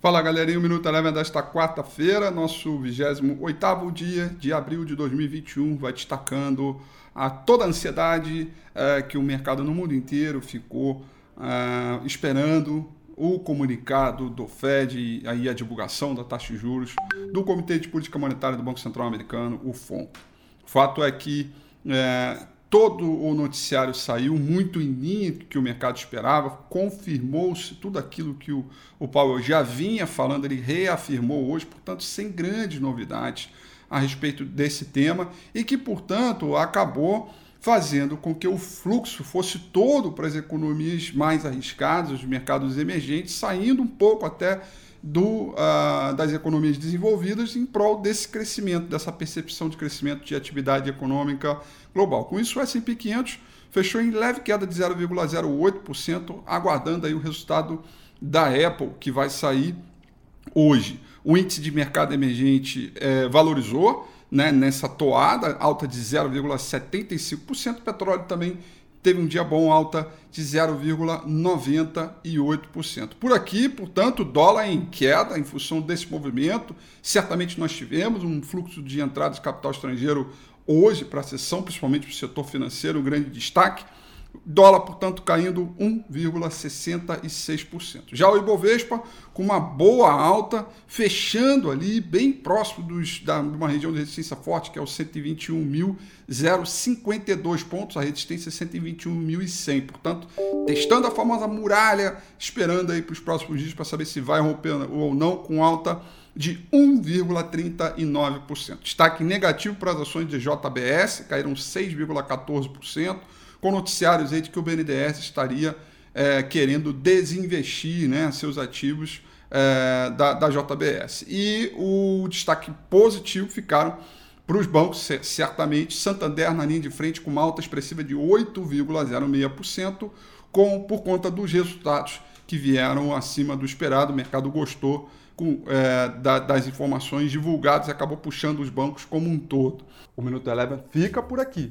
Fala galerinha, o Minuto Eleven desta quarta-feira, nosso 28 dia de abril de 2021, vai destacando a toda a ansiedade é, que o mercado no mundo inteiro ficou é, esperando o comunicado do Fed e aí a divulgação da taxa de juros do Comitê de Política Monetária do Banco Central Americano, o FONC. O fato é que é, todo o noticiário saiu muito em linha que o mercado esperava, confirmou-se tudo aquilo que o, o Powell já vinha falando, ele reafirmou hoje, portanto, sem grandes novidades a respeito desse tema e que, portanto, acabou fazendo com que o fluxo fosse todo para as economias mais arriscadas, os mercados emergentes, saindo um pouco até do, uh, das economias desenvolvidas em prol desse crescimento, dessa percepção de crescimento de atividade econômica global. Com isso, o S&P 500 fechou em leve queda de 0,08%, aguardando aí o resultado da Apple, que vai sair hoje. O índice de mercado emergente é, valorizou né, nessa toada, alta de 0,75%. O petróleo também teve um dia bom, alta de 0,98%. Por aqui, portanto, dólar em queda em função desse movimento. Certamente nós tivemos um fluxo de entrada de capital estrangeiro hoje para a sessão, principalmente para o setor financeiro, um grande destaque. Dólar, portanto, caindo 1,66%. Já o Ibovespa, com uma boa alta, fechando ali bem próximo dos, da, de uma região de resistência forte, que é o 121.052 pontos, a resistência é 121.100. Portanto, testando a famosa muralha, esperando aí para os próximos dias para saber se vai romper ou não, com alta de 1,39%. Destaque negativo para as ações de JBS, caíram 6,14% com noticiários aí de que o BNDES estaria é, querendo desinvestir né, seus ativos é, da, da JBS. E o destaque positivo ficaram para os bancos, certamente, Santander na linha de frente com uma alta expressiva de 8,06%, com, por conta dos resultados que vieram acima do esperado, o mercado gostou com, é, da, das informações divulgadas e acabou puxando os bancos como um todo. O Minuto Eleven fica por aqui.